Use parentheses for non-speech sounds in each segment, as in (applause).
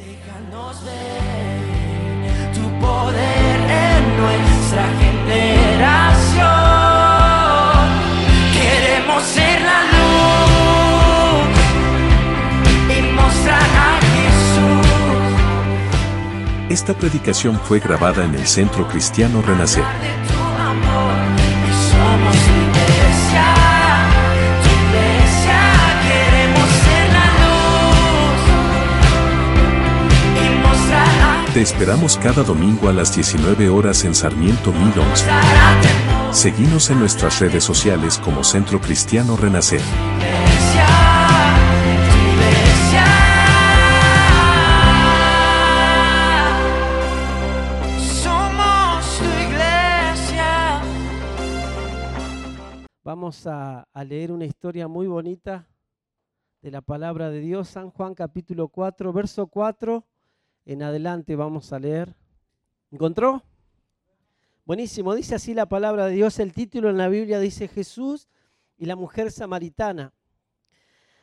Déjanos ver tu poder en nuestra generación. Queremos ser la luz y mostrar a Jesús. Esta predicación fue grabada en el Centro Cristiano Renacer. Te esperamos cada domingo a las 19 horas en Sarmiento 1011. mostrar a temor. Seguimos en nuestras redes sociales como Centro Cristiano Renacer. iglesia, tu iglesia. Somos tu iglesia. Vamos a, a leer una historia muy bonita de la palabra de Dios, San Juan capítulo 4, verso 4. En adelante vamos a leer. ¿Encontró? Buenísimo, dice así la palabra de Dios. El título en la Biblia dice Jesús y la mujer samaritana.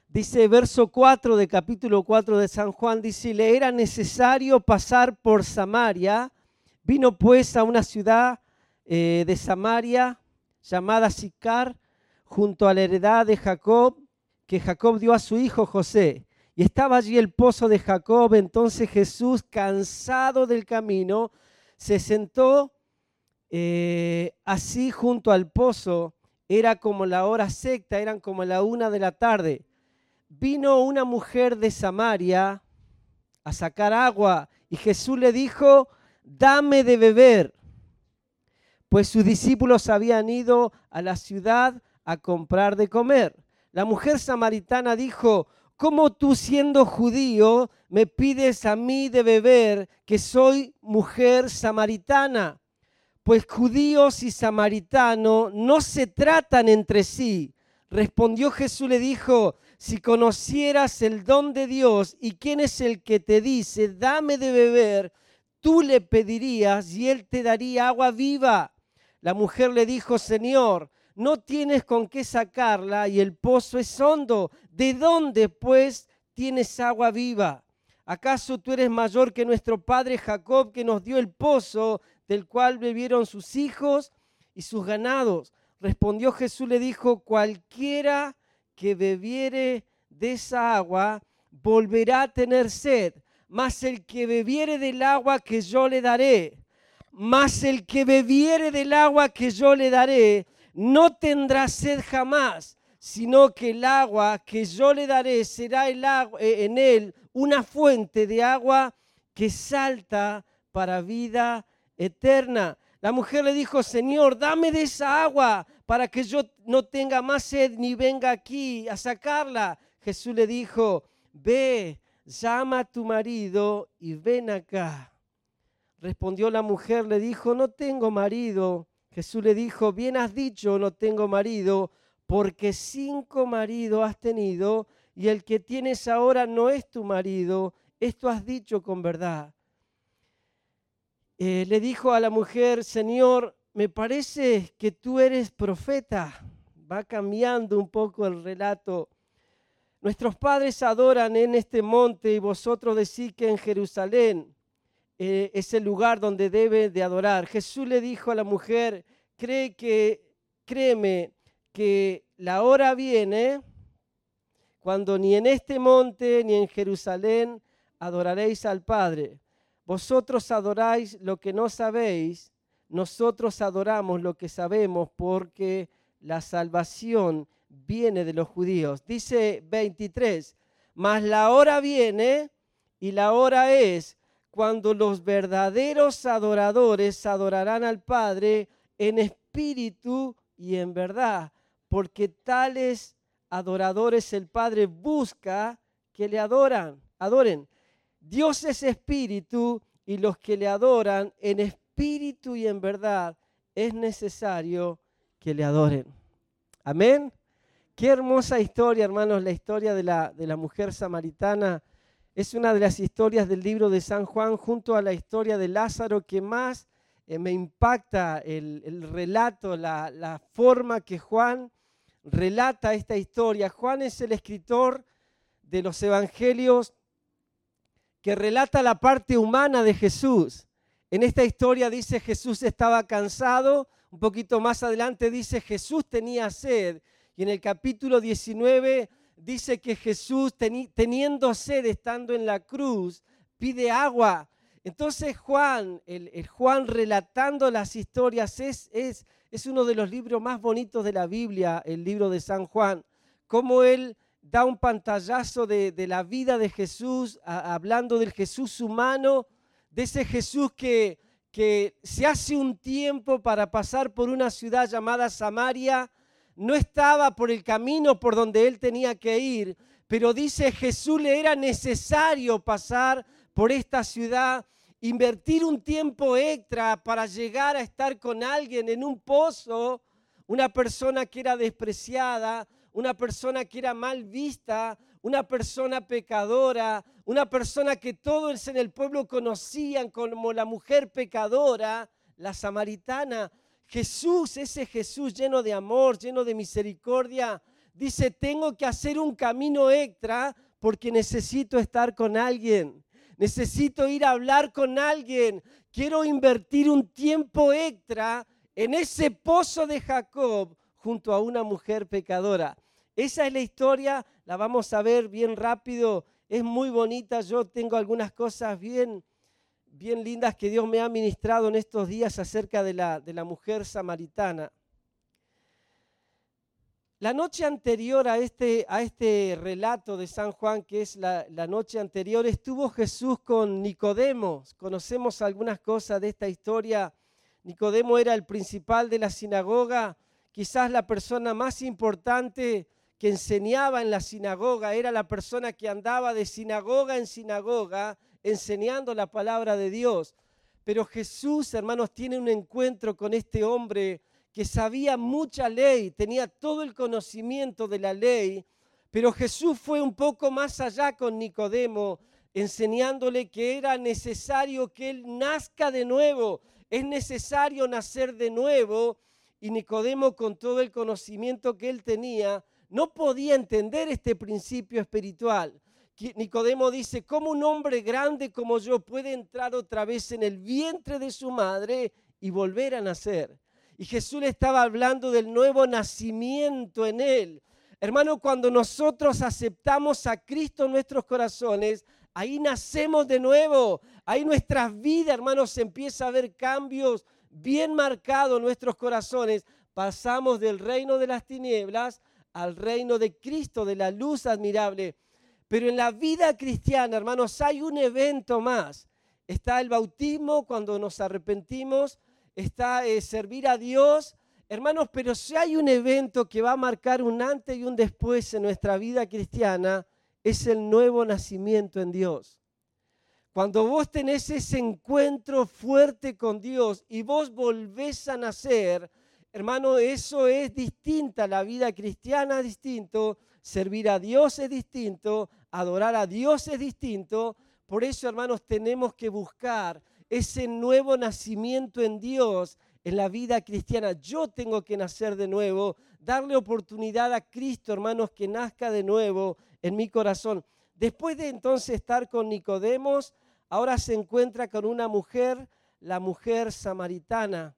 Dice verso 4 de capítulo 4 de San Juan, dice, le era necesario pasar por Samaria. Vino pues a una ciudad eh, de Samaria llamada Sicar, junto a la heredad de Jacob, que Jacob dio a su hijo José. Y estaba allí el pozo de Jacob. Entonces Jesús, cansado del camino, se sentó eh, así junto al pozo. Era como la hora secta, eran como la una de la tarde. Vino una mujer de Samaria a sacar agua y Jesús le dijo, dame de beber pues sus discípulos habían ido a la ciudad a comprar de comer. La mujer samaritana dijo, ¿cómo tú siendo judío me pides a mí de beber que soy mujer samaritana? Pues judíos y samaritanos no se tratan entre sí. Respondió Jesús, le dijo, si conocieras el don de Dios y quién es el que te dice, dame de beber, tú le pedirías y él te daría agua viva. La mujer le dijo, Señor, no tienes con qué sacarla y el pozo es hondo. ¿De dónde, pues, tienes agua viva? ¿Acaso tú eres mayor que nuestro padre Jacob que nos dio el pozo del cual bebieron sus hijos y sus ganados? Respondió Jesús, le dijo, cualquiera que bebiere de esa agua volverá a tener sed, mas el que bebiere del agua que yo le daré, mas el que bebiere del agua que yo le daré, no tendrá sed jamás, sino que el agua que yo le daré será el agua, eh, en él una fuente de agua que salta para vida eterna. La mujer le dijo, Señor, dame de esa agua para que yo no tenga más sed ni venga aquí a sacarla. Jesús le dijo, ve, llama a tu marido y ven acá. Respondió la mujer, le dijo, no tengo marido. Jesús le dijo, bien has dicho, no tengo marido, porque cinco maridos has tenido y el que tienes ahora no es tu marido. Esto has dicho con verdad. Eh, le dijo a la mujer, Señor, me parece que tú eres profeta. Va cambiando un poco el relato. Nuestros padres adoran en este monte y vosotros decís que en Jerusalén eh, es el lugar donde debe de adorar. Jesús le dijo a la mujer, cree que, créeme que la hora viene cuando ni en este monte ni en Jerusalén adoraréis al Padre. Vosotros adoráis lo que no sabéis, nosotros adoramos lo que sabemos porque la salvación viene de los judíos. Dice 23, mas la hora viene y la hora es cuando los verdaderos adoradores adorarán al Padre en espíritu y en verdad, porque tales adoradores el Padre busca que le adoran, adoren. Dios es espíritu y los que le adoran en espíritu y en verdad es necesario que le adoren. Amén. Qué hermosa historia, hermanos, la historia de la, de la mujer samaritana. Es una de las historias del libro de San Juan junto a la historia de Lázaro que más eh, me impacta el, el relato, la, la forma que Juan relata esta historia. Juan es el escritor de los evangelios que relata la parte humana de Jesús. En esta historia dice Jesús estaba cansado, un poquito más adelante dice Jesús tenía sed y en el capítulo 19 dice que Jesús teniendo sed estando en la cruz pide agua. Entonces Juan, el, el Juan relatando las historias es, es, es uno de los libros más bonitos de la Biblia, el libro de San Juan, cómo él da un pantallazo de, la vida de Jesús, hablando del Jesús humano, de ese Jesús que, que se hace un tiempo para pasar por una ciudad llamada Samaria, no estaba por el camino por donde él tenía que ir, pero dice Jesús le era necesario pasar por esta ciudad, invertir un tiempo extra para llegar a estar con alguien en un pozo, una persona que era despreciada, una persona que era mal vista, una persona pecadora, una persona que todos en el pueblo conocían como la mujer pecadora, la samaritana. Jesús, ese Jesús lleno de amor, lleno de misericordia, dice, tengo que hacer un camino extra porque necesito estar con alguien. Necesito ir a hablar con alguien. Quiero invertir un tiempo extra en ese pozo de Jacob junto a una mujer pecadora. Esa es la historia, la vamos a ver bien rápido, es muy bonita, yo tengo algunas cosas bien, bien lindas que Dios me ha ministrado en estos días acerca de la, de la mujer samaritana. La noche anterior a este, a este relato de San Juan, que es la, la, noche anterior, estuvo Jesús con Nicodemo. Conocemos algunas cosas de esta historia. Nicodemo era el principal de la sinagoga, quizás la persona más importante que enseñaba en la sinagoga, era la persona que andaba de sinagoga en sinagoga enseñando la palabra de Dios. Pero Jesús, hermanos, tiene un encuentro con este hombre que sabía mucha ley, tenía todo el conocimiento de la ley, pero Jesús fue un poco más allá con Nicodemo, enseñándole que era necesario que él nazca de nuevo, es necesario nacer de nuevo, y Nicodemo con todo el conocimiento que él tenía, no podía entender este principio espiritual. Nicodemo dice, ¿cómo un hombre grande como yo puede entrar otra vez en el vientre de su madre y volver a nacer? Y Jesús le estaba hablando del nuevo nacimiento en él. Hermano, cuando nosotros aceptamos a Cristo en nuestros corazones, ahí nacemos de nuevo. Ahí nuestras vidas, hermanos, empieza a ver cambios bien marcados en nuestros corazones. Pasamos del reino de las tinieblas al reino de Cristo, de la luz admirable. Pero en la vida cristiana, hermanos, hay un evento más. Está el bautismo cuando nos arrepentimos, está eh, servir a Dios. Hermanos, pero si hay un evento que va a marcar un antes y un después en nuestra vida cristiana, es el nuevo nacimiento en Dios. Cuando vos tenés ese encuentro fuerte con Dios y vos volvés a nacer, Hermano, eso es distinta, la vida cristiana es distinto, servir a Dios es distinto, adorar a Dios es distinto. Por eso, hermanos, tenemos que buscar ese nuevo nacimiento en Dios en la vida cristiana. Yo tengo que nacer de nuevo, darle oportunidad a Cristo, hermanos, que nazca de nuevo en mi corazón. Después de entonces estar con Nicodemos, ahora se encuentra con una mujer, la mujer samaritana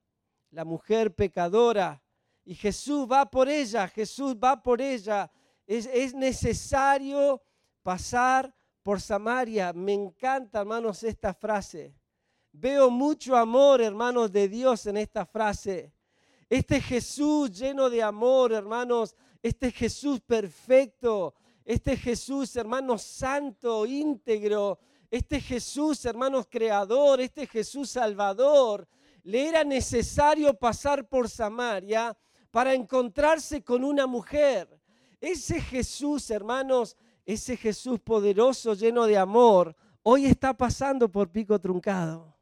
la mujer pecadora. Y Jesús va por ella, Jesús va por ella. Es, necesario pasar por Samaria. Me encanta, hermanos, esta frase. Veo mucho amor, hermanos, de Dios en esta frase. Este Jesús lleno de amor, hermanos, este Jesús perfecto, este Jesús, hermanos, santo, íntegro, este Jesús, hermanos, creador, este Jesús salvador, le era necesario pasar por Samaria para encontrarse con una mujer. Ese Jesús, hermanos, ese Jesús poderoso, lleno de amor, hoy está pasando por pico truncado.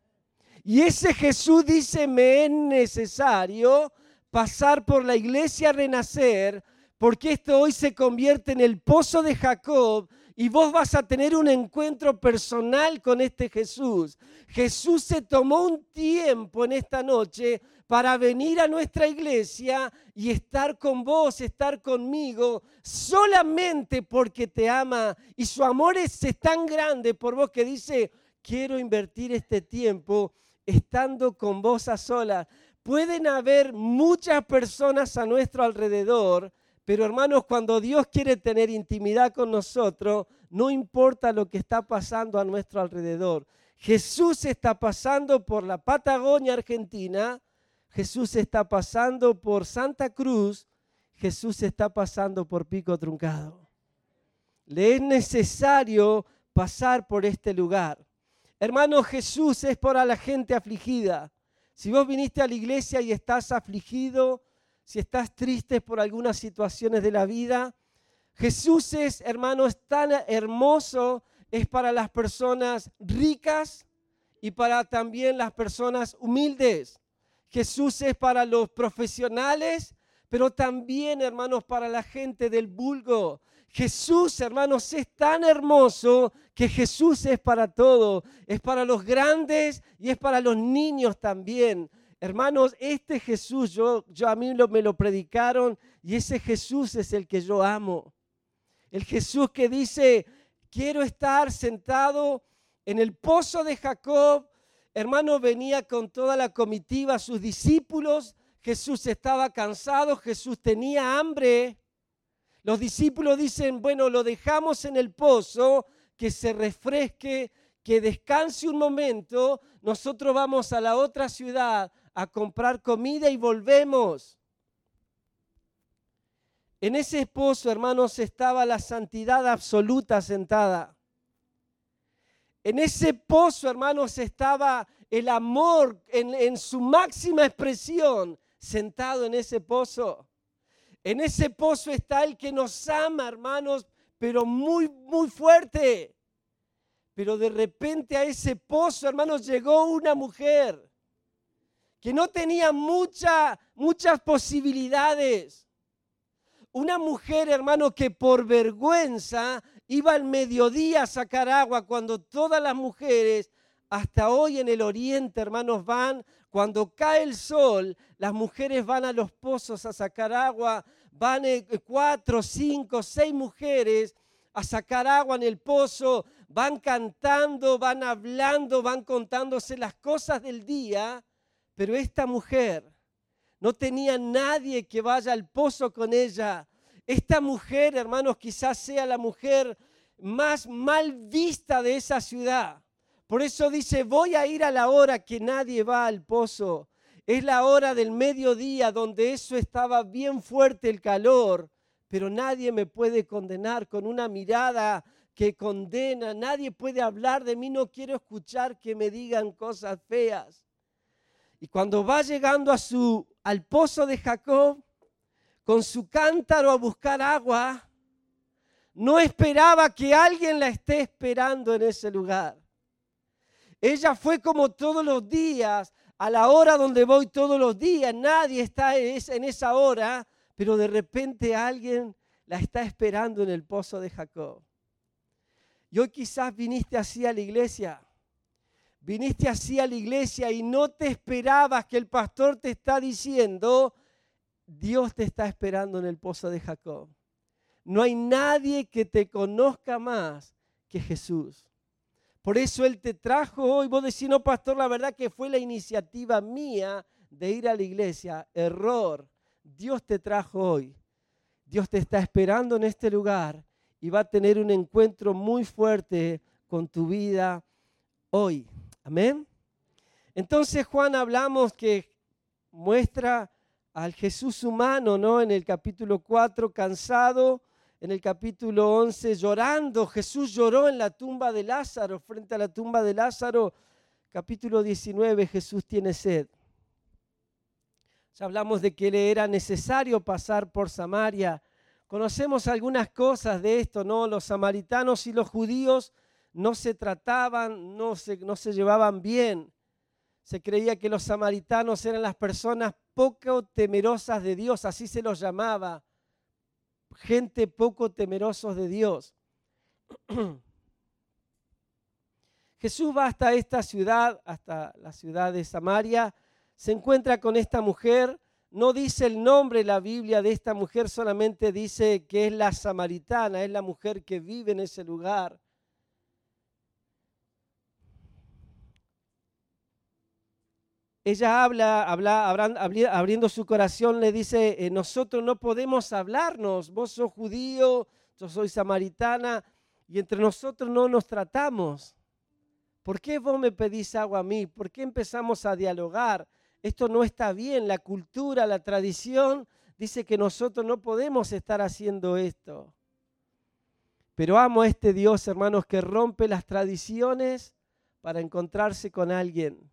Y ese Jesús dice, me es necesario pasar por la iglesia renacer, porque esto hoy se convierte en el pozo de Jacob y vos vas a tener un encuentro personal con este Jesús. Jesús se tomó un tiempo en esta noche para venir a nuestra iglesia y estar con vos, estar conmigo, solamente porque te ama y su amor es, tan grande por vos que dice, quiero invertir este tiempo estando con vos a solas. Pueden haber muchas personas a nuestro alrededor, pero hermanos, cuando Dios quiere tener intimidad con nosotros, no importa lo que está pasando a nuestro alrededor. Jesús está pasando por la Patagonia Argentina, Jesús está pasando por Santa Cruz, Jesús está pasando por Pico Truncado. Le es necesario pasar por este lugar. Hermano, Jesús es para la gente afligida. Si vos viniste a la iglesia y estás afligido, si estás triste por algunas situaciones de la vida, Jesús es, hermano, es tan hermoso, es para las personas ricas y para también las personas humildes. Jesús es para los profesionales, pero también, hermanos, para la gente del vulgo. Jesús, hermanos, es tan hermoso que Jesús es para todo. Es para los grandes y es para los niños también. Hermanos, este Jesús, yo, yo a mí me lo predicaron y ese Jesús es el que yo amo. El Jesús que dice, quiero estar sentado en el pozo de Jacob. Hermano, venía con toda la comitiva, sus discípulos. Jesús estaba cansado, Jesús tenía hambre. Los discípulos dicen, bueno, lo dejamos en el pozo, que se refresque, que descanse un momento, nosotros vamos a la otra ciudad a comprar comida y volvemos. En ese pozo, hermanos, estaba la santidad absoluta sentada. En ese pozo, hermanos, estaba el amor en, su máxima expresión sentado en ese pozo. En ese pozo está el que nos ama, hermanos, pero muy, muy fuerte. Pero de repente a ese pozo, hermanos, llegó una mujer que no tenía mucha, muchas posibilidades. Una mujer, hermano, que por vergüenza iba al mediodía a sacar agua cuando todas las mujeres, hasta hoy en el oriente, hermanos, van, cuando cae el sol, las mujeres van a los pozos a sacar agua. Van eh, cuatro, cinco, seis mujeres a sacar agua en el pozo, van cantando, van hablando, van contándose las cosas del día, pero esta mujer no tenía nadie que vaya al pozo con ella. Esta mujer, hermanos, quizás sea la mujer más mal vista de esa ciudad. Por eso dice, voy a ir a la hora que nadie va al pozo. Es la hora del mediodía donde eso estaba bien fuerte el calor, pero nadie me puede condenar con una mirada que condena. Nadie puede hablar de mí, no quiero escuchar que me digan cosas feas. Y cuando va llegando a su al pozo de Jacob con su cántaro a buscar agua, no esperaba que alguien la esté esperando en ese lugar. Ella fue como todos los días a la hora donde voy todos los días, nadie está en esa hora, pero de repente alguien la está esperando en el pozo de Jacob. Y hoy quizás viniste así a la iglesia, viniste así a la iglesia y no te esperabas que el pastor te está diciendo, Dios te está esperando en el pozo de Jacob. No hay nadie que te conozca más que Jesús. Por eso Él te trajo hoy. Vos decís, no, pastor, la verdad que fue la iniciativa mía de ir a la iglesia. Error. Dios te trajo hoy. Dios te está esperando en este lugar y va a tener un encuentro muy fuerte con tu vida hoy. Amén. Entonces Juan hablamos que muestra al Jesús humano, ¿no? En el capítulo 4, cansado, en el capítulo 11 llorando. Jesús lloró en la tumba de Lázaro, frente a la tumba de Lázaro. Capítulo 19, Jesús tiene sed. Ya hablamos de que le era necesario pasar por Samaria. Conocemos algunas cosas de esto, ¿no? Los samaritanos y los judíos no se trataban, no se, no se llevaban bien. Se creía que los samaritanos eran las personas poco temerosas de Dios, así se los llamaba gente poco temerosos de Dios. (clears throat) Jesús va hasta esta ciudad, hasta la ciudad de Samaria, se encuentra con esta mujer. No dice el nombre la Biblia de esta mujer, solamente dice que es la samaritana, es la mujer que vive en ese lugar. Ella habla, habla abriendo su corazón, le dice, eh, nosotros no podemos hablarnos, vos sos judío, yo soy samaritana, y entre nosotros no nos tratamos. ¿Por qué vos me pedís agua a mí? ¿Por qué empezamos a dialogar? Esto no está bien, la cultura, la tradición dice que nosotros no podemos estar haciendo esto. Pero amo a este Dios, hermanos, que rompe las tradiciones para encontrarse con alguien.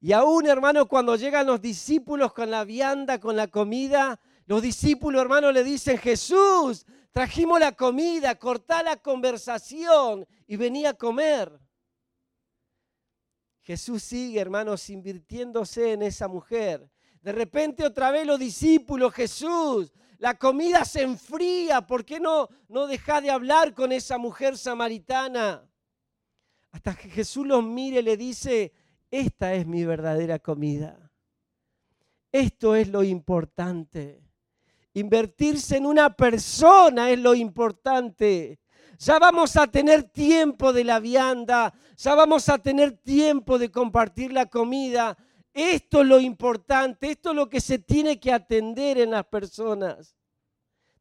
Y aún, hermano, cuando llegan los discípulos con la vianda, con la comida, los discípulos, hermano, le dicen, Jesús, trajimos la comida, cortá la conversación y vení a comer. Jesús sigue, hermanos, invirtiéndose en esa mujer. De repente otra vez los discípulos, Jesús, la comida se enfría, ¿por qué no, no deja de hablar con esa mujer samaritana? Hasta que Jesús los mire y le dice, esta es mi verdadera comida. Esto es lo importante. Invertirse en una persona es lo importante. Ya vamos a tener tiempo de la vianda, ya vamos a tener tiempo de compartir la comida. Esto es lo importante, esto es lo que se tiene que atender en las personas.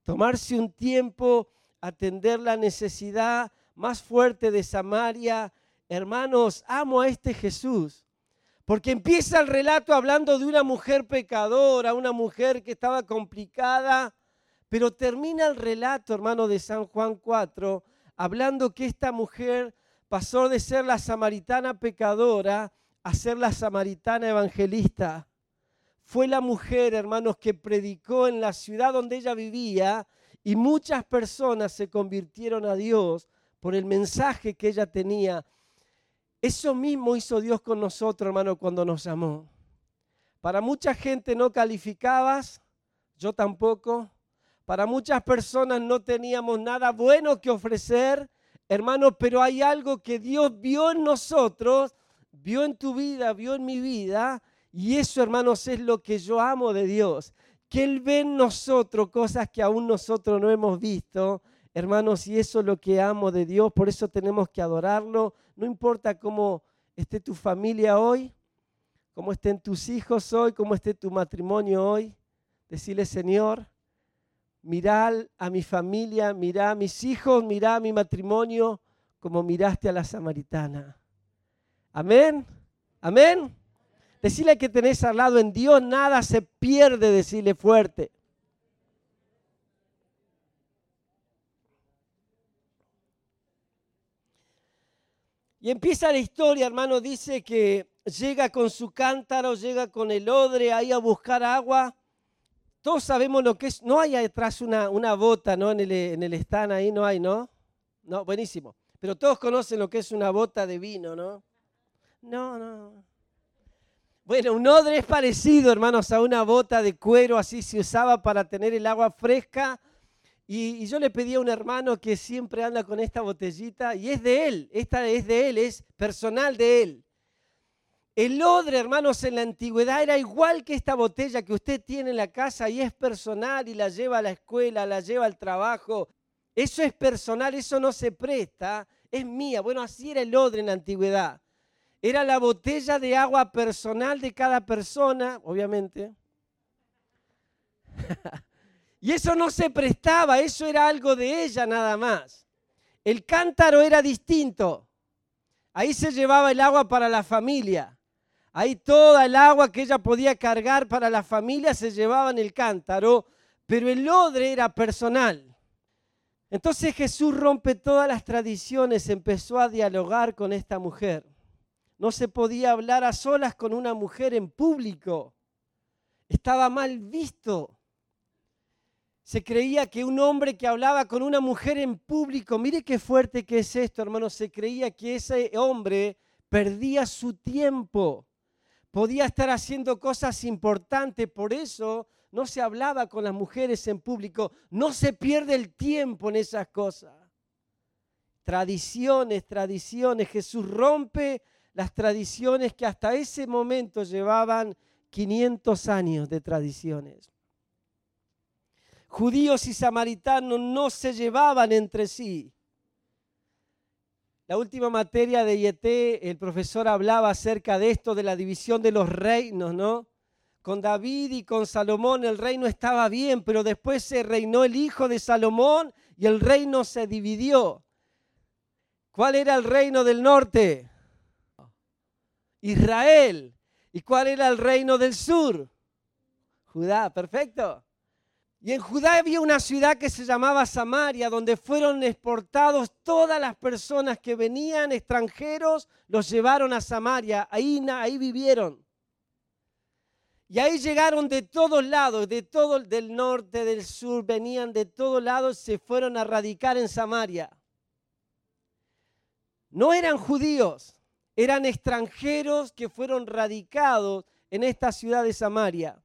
Tomarse un tiempo, atender la necesidad más fuerte de Samaria. Hermanos, amo a este Jesús. Porque empieza el relato hablando de una mujer pecadora, una mujer que estaba complicada, pero termina el relato, hermano, de San Juan 4, hablando que esta mujer pasó de ser la samaritana pecadora a ser la samaritana evangelista. Fue la mujer, hermanos, que predicó en la ciudad donde ella vivía y muchas personas se convirtieron a Dios por el mensaje que ella tenía. Eso mismo hizo Dios con nosotros, hermano, cuando nos llamó. Para mucha gente no calificabas, yo tampoco. Para muchas personas no teníamos nada bueno que ofrecer, hermano, pero hay algo que Dios vio en nosotros, vio en tu vida, vio en mi vida, y eso, hermanos, es lo que yo amo de Dios. Que Él ve en nosotros cosas que aún nosotros no hemos visto, hermanos, y eso es lo que amo de Dios, por eso tenemos que adorarlo. No importa cómo esté tu familia hoy, cómo estén tus hijos hoy, cómo esté tu matrimonio hoy. Decirle, Señor, mirá a mi familia, mirá a mis hijos, mirá a mi matrimonio, como miraste a la samaritana. Amén. Amén. Decirle que tenés al lado en Dios, nada se pierde, decirle fuerte. Y empieza la historia, hermano, dice que llega con su cántaro, llega con el odre ahí a buscar agua. Todos sabemos lo que es, no hay atrás una, una bota, ¿no? En el, en el stand ahí no hay, ¿no? No, buenísimo. Pero todos conocen lo que es una bota de vino, ¿no? No, no. Bueno, un odre es parecido, hermanos, a una bota de cuero, así se usaba para tener el agua fresca. Y, yo le pedí a un hermano que siempre anda con esta botellita, y es de él, esta es de él, es personal de él. El odre, hermanos, en la antigüedad era igual que esta botella que usted tiene en la casa y es personal y la lleva a la escuela, la lleva al trabajo. Eso es personal, eso no se presta, es mía. Bueno, así era el odre en la antigüedad. Era la botella de agua personal de cada persona, obviamente. (laughs) y eso no se prestaba, eso era algo de ella nada más. El cántaro era distinto. Ahí se llevaba el agua para la familia. Ahí toda el agua que ella podía cargar para la familia se llevaba en el cántaro, pero el odre era personal. Entonces Jesús rompe todas las tradiciones, empezó a dialogar con esta mujer. No se podía hablar a solas con una mujer en público. Estaba mal visto. Se creía que un hombre que hablaba con una mujer en público, mire qué fuerte que es esto, hermano, se creía que ese hombre perdía su tiempo. Podía estar haciendo cosas importantes, por eso no se hablaba con las mujeres en público. No se pierde el tiempo en esas cosas. Tradiciones, tradiciones. Jesús rompe las tradiciones que hasta ese momento llevaban 500 años de tradiciones. Judíos y samaritanos no se llevaban entre sí. La última materia de IET, el profesor hablaba acerca de esto, de la división de los reinos, ¿no? Con David y con Salomón el reino estaba bien, pero después se reinó el hijo de Salomón y el reino se dividió. ¿Cuál era el reino del norte? Israel. ¿Y cuál era el reino del sur? Judá, perfecto. Y en Judá había una ciudad que se llamaba Samaria, donde fueron exportados todas las personas que venían extranjeros, los llevaron a Samaria, ahí, ahí vivieron. Y ahí llegaron de todos lados, de todo del norte, del sur, venían de todos lados, se fueron a radicar en Samaria. No eran judíos, eran extranjeros que fueron radicados en esta ciudad de Samaria.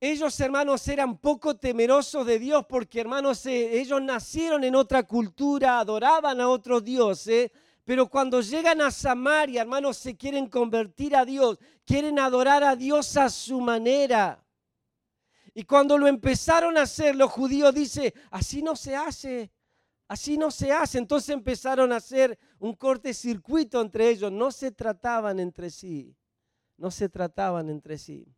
Ellos, hermanos, eran poco temerosos de Dios porque, hermanos, eh, ellos nacieron en otra cultura, adoraban a otros dioses, pero cuando llegan a Samaria, hermanos, se quieren convertir a Dios, quieren adorar a Dios a su manera. Y cuando lo empezaron a hacer, los judíos dicen, así no se hace, así no se hace. Entonces empezaron a hacer un corte circuito entre ellos, no se trataban entre sí, no se trataban entre sí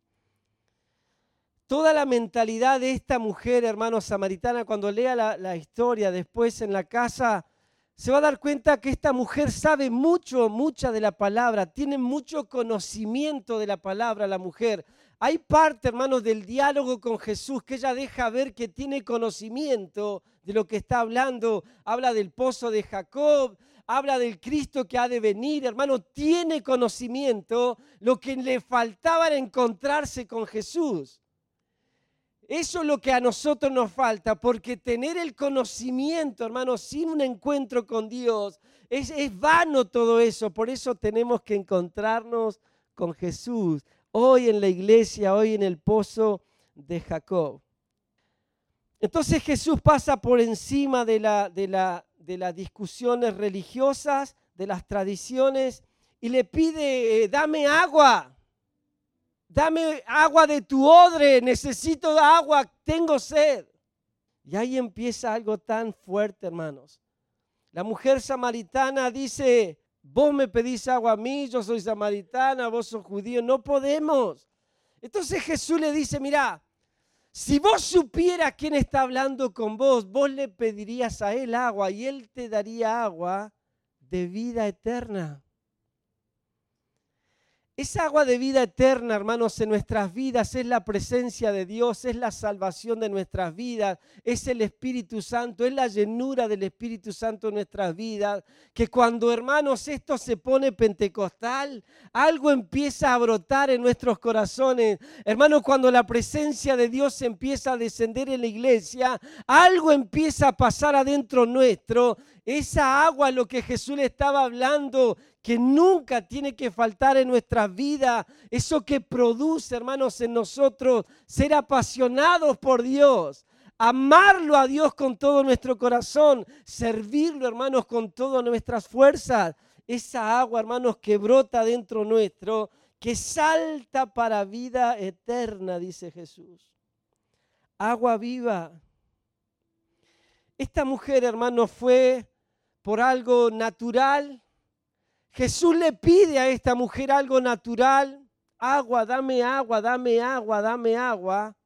toda la mentalidad de esta mujer, hermano samaritana, cuando lea la, historia después en la casa, se va a dar cuenta que esta mujer sabe mucho, mucha de la palabra, tiene mucho conocimiento de la palabra la mujer. Hay parte, hermanos, del diálogo con Jesús que ella deja ver que tiene conocimiento de lo que está hablando. Habla del pozo de Jacob, habla del Cristo que ha de venir, hermano, tiene conocimiento. Lo que le faltaba era encontrarse con Jesús. Eso es lo que a nosotros nos falta, porque tener el conocimiento, hermanos, sin un encuentro con Dios, es, es, vano todo eso. Por eso tenemos que encontrarnos con Jesús, hoy en la iglesia, hoy en el pozo de Jacob. Entonces Jesús pasa por encima de, la, de, la, de las discusiones religiosas, de las tradiciones, y le pide, eh, dame agua dame agua de tu odre, necesito agua, tengo sed. Y ahí empieza algo tan fuerte, hermanos. La mujer samaritana dice, vos me pedís agua a mí, yo soy samaritana, vos sos judío, no podemos. Entonces Jesús le dice, mira, si vos supieras quién está hablando con vos, vos le pedirías a él agua y él te daría agua de vida eterna. Esa agua de vida eterna, hermanos, en nuestras vidas es la presencia de Dios, es la salvación de nuestras vidas, es el Espíritu Santo, es la llenura del Espíritu Santo en nuestras vidas. Que cuando, hermanos, esto se pone pentecostal, algo empieza a brotar en nuestros corazones. Hermanos, cuando la presencia de Dios empieza a descender en la iglesia, algo empieza a pasar adentro nuestro. Esa agua, lo que Jesús le estaba hablando, que nunca tiene que faltar en nuestra vida, eso que produce, hermanos, en nosotros, ser apasionados por Dios, amarlo a Dios con todo nuestro corazón, servirlo, hermanos, con todas nuestras fuerzas. Esa agua, hermanos, que brota dentro nuestro, que salta para vida eterna, dice Jesús. Agua viva. Esta mujer, hermanos, fue por algo natural, Jesús le pide a esta mujer algo natural, agua, dame agua, dame agua, dame agua.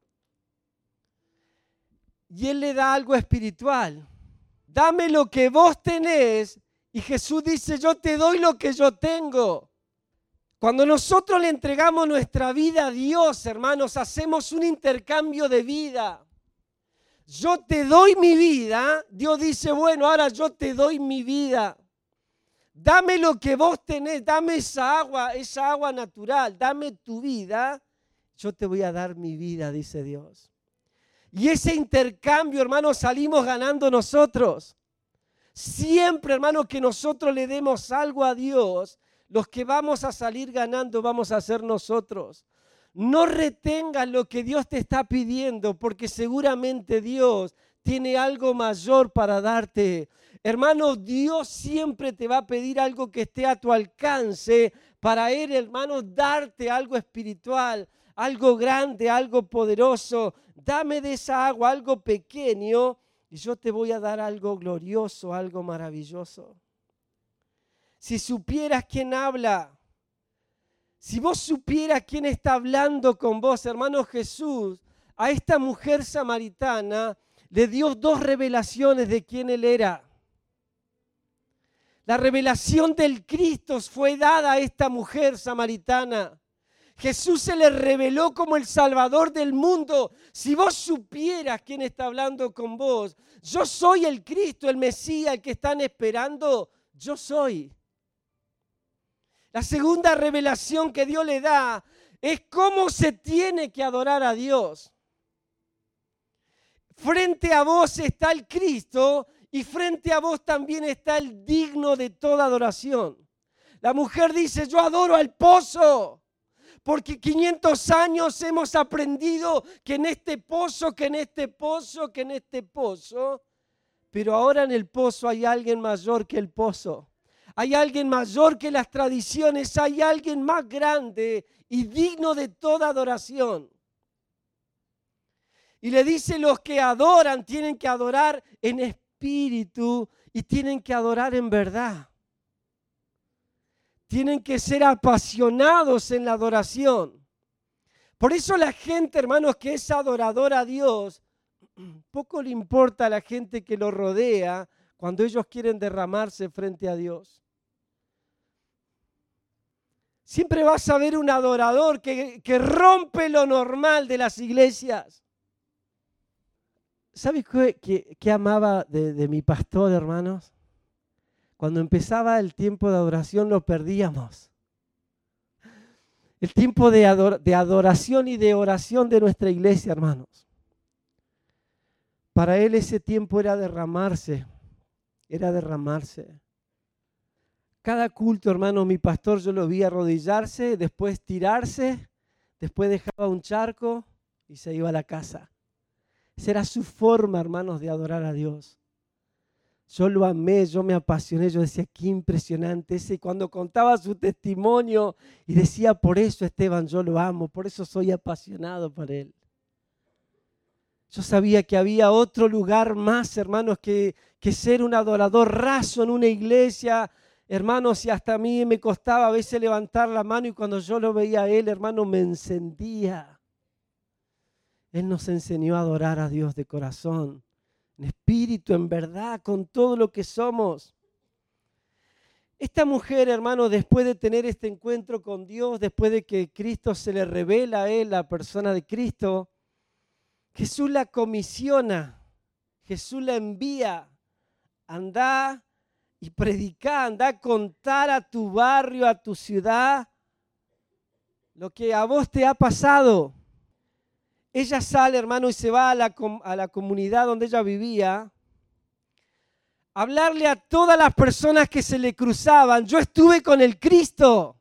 Y él le da algo espiritual. Dame lo que vos tenés. Y Jesús dice, yo te doy lo que yo tengo. Cuando nosotros le entregamos nuestra vida a Dios, hermanos, hacemos un intercambio de vida. Yo te doy mi vida. Dios dice, bueno, ahora yo te doy mi vida. Dame lo que vos tenés, dame esa agua, esa agua natural, dame tu vida. Yo te voy a dar mi vida, dice Dios. Y ese intercambio, hermanos, salimos ganando nosotros. Siempre, hermanos, que nosotros le demos algo a Dios, los que vamos a salir ganando vamos a ser nosotros. No retengas lo que Dios te está pidiendo, porque seguramente Dios tiene algo mayor para darte. Hermano, Dios siempre te va a pedir algo que esté a tu alcance para Él, hermano, darte algo espiritual, algo grande, algo poderoso. Dame de esa agua algo pequeño y yo te voy a dar algo glorioso, algo maravilloso. Si supieras quién habla, si vos supieras quién está hablando con vos, hermano Jesús, a esta mujer samaritana le dio dos revelaciones de quién él era. La revelación del Cristo fue dada a esta mujer samaritana. Jesús se le reveló como el Salvador del mundo. Si vos supieras quién está hablando con vos, yo soy el Cristo, el Mesías, el que están esperando, yo soy. La segunda revelación que Dios le da es cómo se tiene que adorar a Dios. Frente a vos está el Cristo y frente a vos también está el digno de toda adoración. La mujer dice, yo adoro al pozo, porque 500 años hemos aprendido que en este pozo, que en este pozo, que en este pozo, pero ahora en el pozo hay alguien mayor que el pozo. Hay alguien mayor que las tradiciones, hay alguien más grande y digno de toda adoración. Y le dice, los que adoran tienen que adorar en espíritu y tienen que adorar en verdad. Tienen que ser apasionados en la adoración. Por eso la gente, hermanos, que es adoradora a Dios, (clears throat) poco le importa a la gente que lo rodea cuando ellos quieren derramarse frente a Dios. Siempre vas a ver un adorador que, que rompe lo normal de las iglesias. ¿Sabes qué, amaba de, mi pastor, hermanos? Cuando empezaba el tiempo de adoración lo perdíamos. El tiempo de adoración y de oración de nuestra iglesia, hermanos. Para él ese tiempo era derramarse, era derramarse. Cada culto, hermano, mi pastor yo lo vi arrodillarse, después tirarse, después dejaba un charco y se iba a la casa. Esa era su forma, hermanos, de adorar a Dios. Yo lo amé, yo me apasioné, yo decía, qué impresionante ese. Cuando contaba su testimonio y decía, por eso Esteban, yo lo amo, por eso soy apasionado por él. Yo sabía que había otro lugar más, hermanos, que, que ser un adorador raso en una iglesia, Hermanos, y hasta a mí me costaba a veces levantar la mano y cuando yo lo veía a él, hermano, me encendía. Él nos enseñó a adorar a Dios de corazón, en espíritu, en verdad, con todo lo que somos. Esta mujer, hermano, después de tener este encuentro con Dios, después de que Cristo se le revela a él, la persona de Cristo, Jesús la comisiona, Jesús la envía, anda y predicar, anda a contar a tu barrio, a tu ciudad, lo que a vos te ha pasado. Ella sale, hermano, y se va a la, a la comunidad donde ella vivía, hablarle a todas las personas que se le cruzaban. Yo estuve con el Cristo.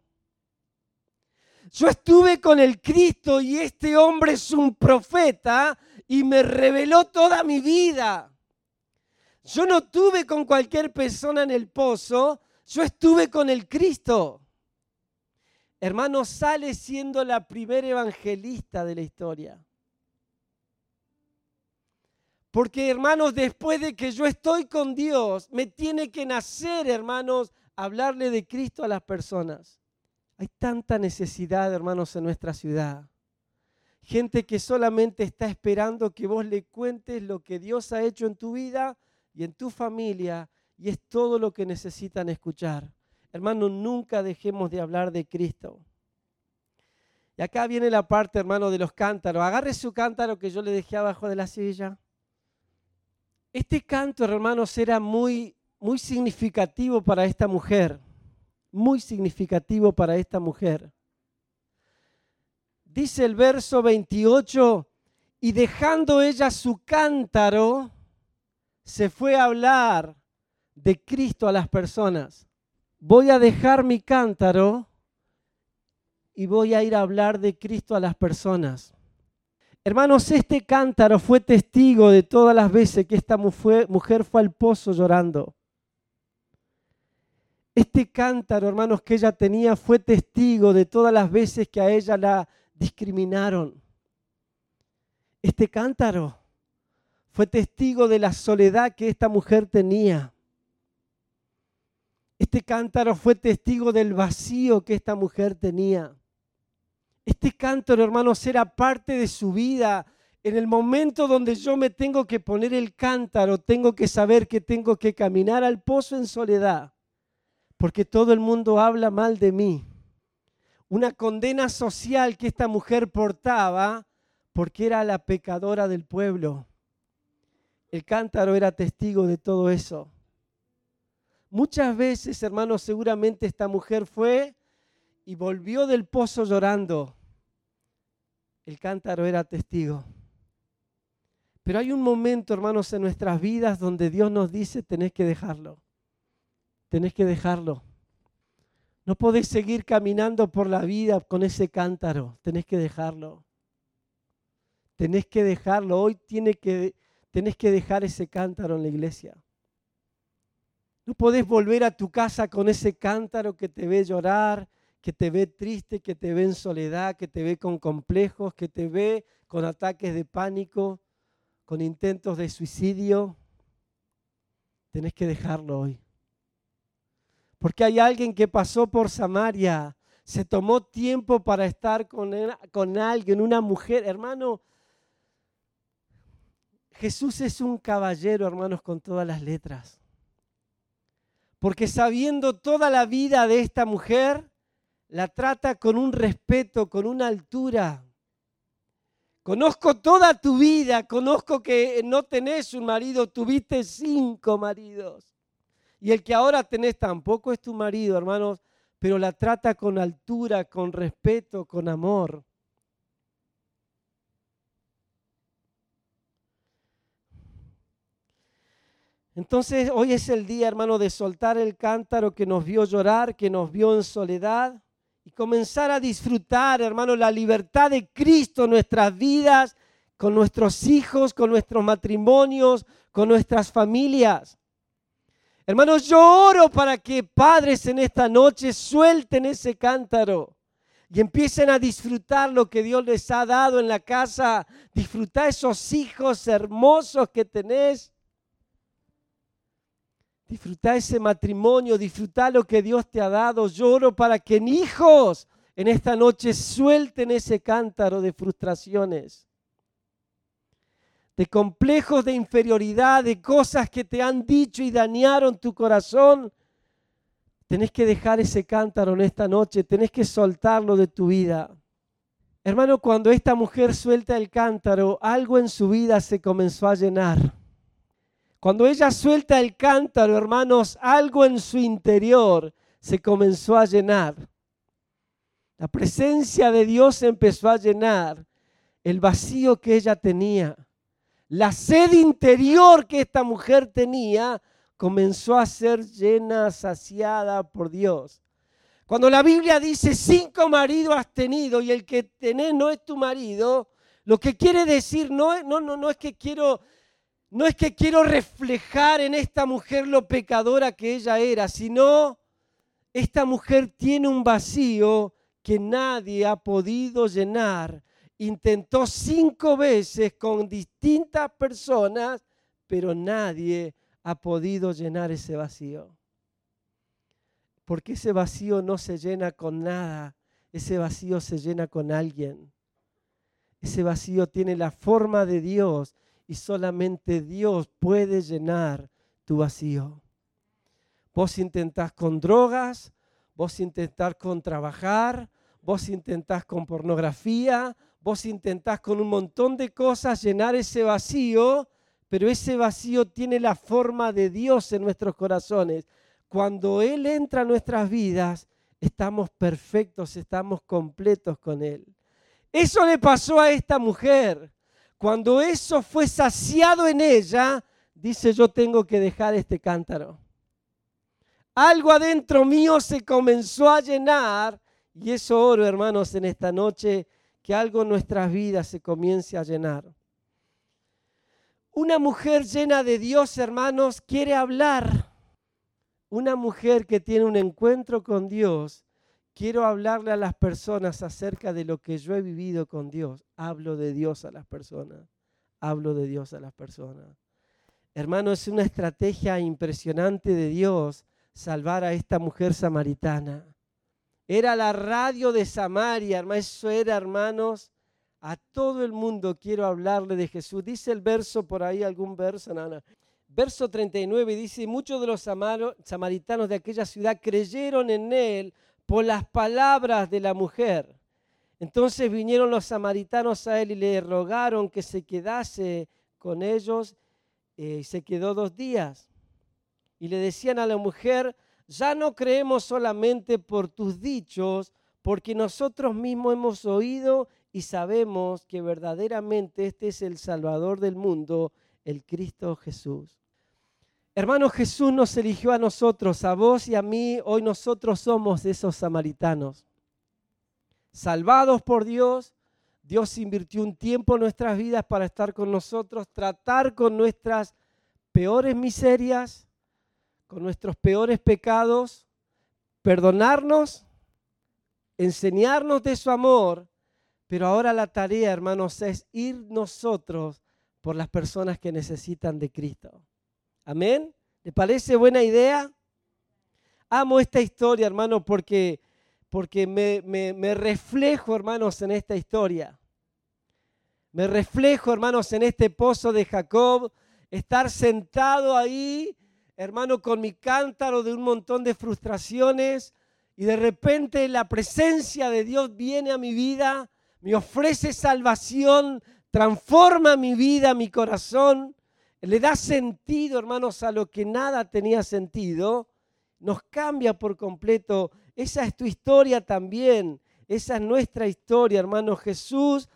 Yo estuve con el Cristo y este hombre es un profeta y me reveló toda mi vida. Yo no tuve con cualquier persona en el pozo, yo estuve con el Cristo. Hermano, sale siendo la primera evangelista de la historia. Porque, hermanos, después de que yo estoy con Dios, me tiene que nacer, hermanos, hablarle de Cristo a las personas. Hay tanta necesidad, hermanos, en nuestra ciudad. Gente que solamente está esperando que vos le cuentes lo que Dios ha hecho en tu vida y en tu familia y es todo lo que necesitan escuchar. Hermano, nunca dejemos de hablar de Cristo. Y acá viene la parte, hermano, de los cántaros. Agarre su cántaro que yo le dejé abajo de la silla. Este canto, hermanos, era muy, muy significativo para esta mujer. Muy significativo para esta mujer. Dice el verso 28, y dejando ella su cántaro, se fue a hablar de Cristo a las personas. Voy a dejar mi cántaro y voy a ir a hablar de Cristo a las personas. Hermanos, este cántaro fue testigo de todas las veces que esta mujer fue al pozo llorando. Este cántaro, hermanos, que ella tenía fue testigo de todas las veces que a ella la discriminaron. Este cántaro fue testigo de la soledad que esta mujer tenía. Este cántaro fue testigo del vacío que esta mujer tenía. Este cántaro, hermanos, era parte de su vida. En el momento donde yo me tengo que poner el cántaro, tengo que saber que tengo que caminar al pozo en soledad, porque todo el mundo habla mal de mí. Una condena social que esta mujer portaba porque era la pecadora del pueblo. El cántaro era testigo de todo eso. Muchas veces, hermanos, seguramente esta mujer fue y volvió del pozo llorando. El cántaro era testigo. Pero hay un momento, hermanos, en nuestras vidas donde Dios nos dice, tenés que dejarlo. Tenés que dejarlo. No podés seguir caminando por la vida con ese cántaro. Tenés que dejarlo. Tenés que dejarlo. Hoy tiene que, tenés que dejar ese cántaro en la iglesia. No podés volver a tu casa con ese cántaro que te ve llorar, que te ve triste, que te ve en soledad, que te ve con complejos, que te ve con ataques de pánico, con intentos de suicidio. Tenés que dejarlo hoy. Porque hay alguien que pasó por Samaria, se tomó tiempo para estar con, con alguien, una mujer. Hermano, Jesús es un caballero, hermanos, con todas las letras porque sabiendo toda la vida de esta mujer, la trata con un respeto, con una altura. Conozco toda tu vida, conozco que no tenés un marido, tuviste cinco maridos. Y el que ahora tenés tampoco es tu marido, hermanos, pero la trata con altura, con respeto, con amor. Entonces hoy es el día, hermano, de soltar el cántaro que nos vio llorar, que nos vio en soledad y comenzar a disfrutar, hermano, la libertad de Cristo en nuestras vidas, con nuestros hijos, con nuestros matrimonios, con nuestras familias. Hermanos, yo oro para que padres en esta noche suelten ese cántaro y empiecen a disfrutar lo que Dios les ha dado en la casa, disfrutar esos hijos hermosos que tenés Disfruta ese matrimonio, disfruta lo que Dios te ha dado. Lloro para que en hijos en esta noche suelten ese cántaro de frustraciones, de complejos de inferioridad, de cosas que te han dicho y dañaron tu corazón. Tenés que dejar ese cántaro en esta noche, tenés que soltarlo de tu vida. Hermano, cuando esta mujer suelta el cántaro, algo en su vida se comenzó a llenar. Cuando ella suelta el cántaro, hermanos, algo en su interior se comenzó a llenar. La presencia de Dios empezó a llenar el vacío que ella tenía. La sed interior que esta mujer tenía comenzó a ser llena, saciada por Dios. Cuando la Biblia dice cinco maridos has tenido y el que tenés no es tu marido, lo que quiere decir no, no, no, no es que quiero no es que quiero reflejar en esta mujer lo pecadora que ella era, sino esta mujer tiene un vacío que nadie ha podido llenar. Intentó cinco veces con distintas personas, pero nadie ha podido llenar ese vacío. Porque ese vacío no se llena con nada, ese vacío se llena con alguien. Ese vacío tiene la forma de Dios y solamente Dios puede llenar tu vacío. Vos intentás con drogas, vos intentás con trabajar, vos intentás con pornografía, vos intentás con un montón de cosas llenar ese vacío, pero ese vacío tiene la forma de Dios en nuestros corazones. Cuando Él entra a nuestras vidas, estamos perfectos, estamos completos con Él. Eso le pasó a esta mujer. Cuando eso fue saciado en ella, dice, yo tengo que dejar este cántaro. Algo adentro mío se comenzó a llenar y eso oro, hermanos, en esta noche, que algo en nuestras vidas se comience a llenar. Una mujer llena de Dios, hermanos, quiere hablar. Una mujer que tiene un encuentro con Dios, quiero hablarle a las personas acerca de lo que yo he vivido con Dios. Hablo de Dios a las personas. Hablo de Dios a las personas. Hermano, es una estrategia impresionante de Dios salvar a esta mujer samaritana. Era la radio de Samaria, hermano. Eso era, hermanos, a todo el mundo quiero hablarle de Jesús. Dice el verso por ahí, algún verso, no. Verso 39 dice, muchos de los samaritanos de aquella ciudad creyeron en él por las palabras de la mujer. Entonces vinieron los samaritanos a él y le rogaron que se quedase con ellos eh, y se quedó dos días. Y le decían a la mujer, ya no creemos solamente por tus dichos, porque nosotros mismos hemos oído y sabemos que verdaderamente este es el Salvador del mundo, el Cristo Jesús. Hermano, Jesús nos eligió a nosotros, a vos y a mí. Hoy nosotros somos esos samaritanos. Salvados por Dios, Dios invirtió un tiempo en nuestras vidas para estar con nosotros, tratar con nuestras peores miserias, con nuestros peores pecados, perdonarnos, enseñarnos de su amor pero ahora la tarea, hermanos, es ir nosotros por las personas que necesitan de Cristo. Amén. ¿Le parece buena idea? Amo esta historia, hermano, porque, porque me, me reflejo, hermanos, en esta historia. Me reflejo, hermanos, en este pozo de Jacob, estar sentado ahí, hermano, con mi cántaro de un montón de frustraciones, y de repente la presencia de Dios viene a mi vida me ofrece salvación, transforma mi vida, mi corazón, le da sentido, hermanos, a lo que nada tenía sentido, nos cambia por completo. Esa es tu historia también, esa es nuestra historia, hermanos. Jesús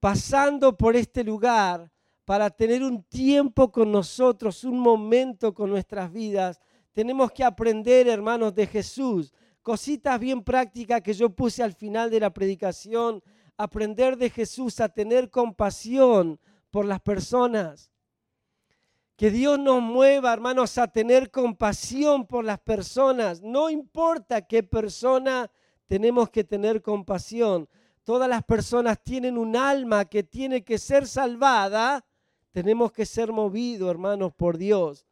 pasando por este lugar para tener un tiempo con nosotros, un momento con nuestras vidas. Tenemos que aprender, hermanos, de Jesús. Cositas bien prácticas que yo puse al final de la predicación aprender de Jesús a tener compasión por las personas. Que Dios nos mueva, hermanos, a tener compasión por las personas. No importa qué persona tenemos que tener compasión. Todas las personas tienen un alma que tiene que ser salvada. Tenemos que ser movidos, hermanos, por Dios.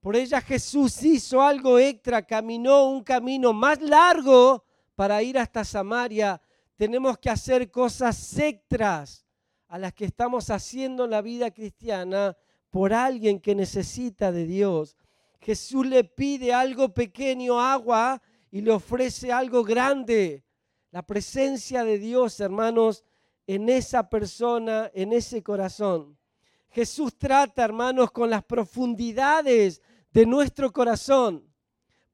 Por ella Jesús hizo algo extra, caminó un camino más largo para ir hasta Samaria tenemos que hacer cosas extras a las que estamos haciendo en la vida cristiana por alguien que necesita de Dios. Jesús le pide algo pequeño, agua, y le ofrece algo grande. La presencia de Dios, hermanos, en esa persona, en ese corazón. Jesús trata, hermanos, con las profundidades de nuestro corazón,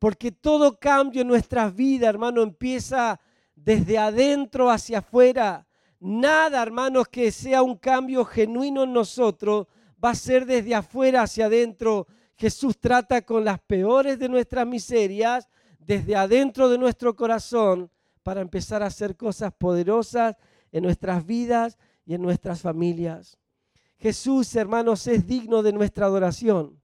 porque todo cambio en nuestras vidas, hermano, empieza desde adentro hacia afuera. Nada, hermanos, que sea un cambio genuino en nosotros, va a ser desde afuera hacia adentro. Jesús trata con las peores de nuestras miserias, desde adentro de nuestro corazón, para empezar a hacer cosas poderosas en nuestras vidas y en nuestras familias. Jesús, hermanos, es digno de nuestra adoración.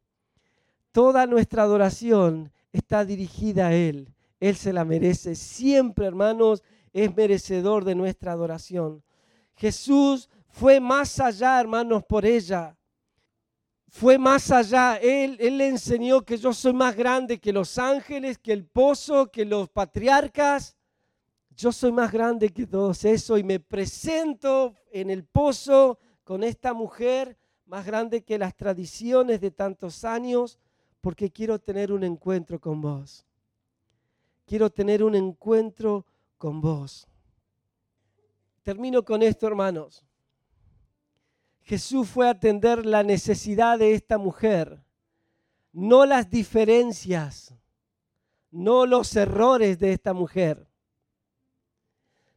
Toda nuestra adoración está dirigida a Él. Él se la merece. Siempre, hermanos, es merecedor de nuestra adoración. Jesús fue más allá, hermanos, por ella. Fue más allá. Él, le enseñó que yo soy más grande que los ángeles, que el pozo, que los patriarcas. Yo soy más grande que todos eso y me presento en el pozo con esta mujer más grande que las tradiciones de tantos años porque quiero tener un encuentro con vos quiero tener un encuentro con vos. Termino con esto, hermanos. Jesús fue a atender la necesidad de esta mujer, no las diferencias, no los errores de esta mujer.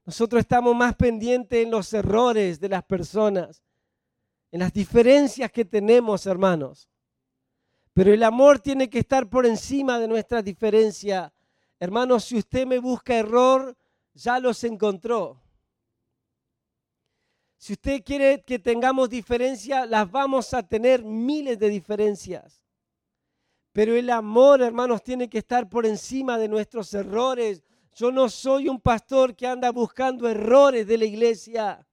Nosotros estamos más pendientes en los errores de las personas, en las diferencias que tenemos, hermanos. Pero el amor tiene que estar por encima de nuestras diferencias Hermanos, si usted me busca error, ya los encontró. Si usted quiere que tengamos diferencia, las vamos a tener miles de diferencias. Pero el amor, hermanos, tiene que estar por encima de nuestros errores. Yo no soy un pastor que anda buscando errores de la iglesia.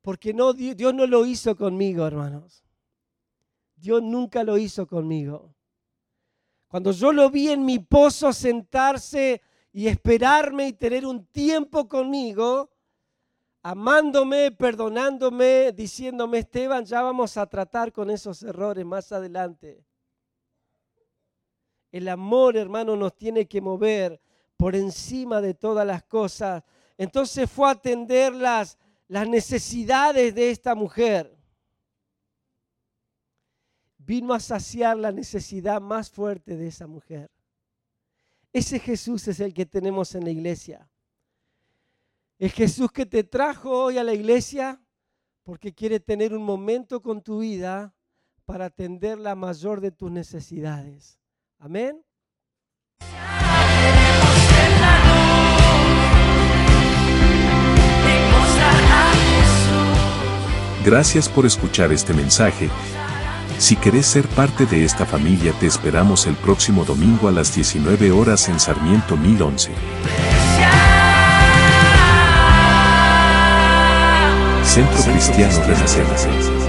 Porque no, Dios no lo hizo conmigo, hermanos. Dios nunca lo hizo conmigo. Cuando yo lo vi en mi pozo sentarse y esperarme y tener un tiempo conmigo, amándome, perdonándome, diciéndome, Esteban, ya vamos a tratar con esos errores más adelante. El amor, hermano, nos tiene que mover por encima de todas las cosas. Entonces fue a atender las, las necesidades de esta mujer. Vino a saciar la necesidad más fuerte de esa mujer. Ese Jesús es el que tenemos en la iglesia. El Jesús que te trajo hoy a la iglesia porque quiere tener un momento con tu vida para atender la mayor de tus necesidades. Amén. Gracias por escuchar este mensaje. Si querés ser parte de esta familia te esperamos el próximo domingo a las 19 horas en Sarmiento 1011. Centro Cristiano Renacer.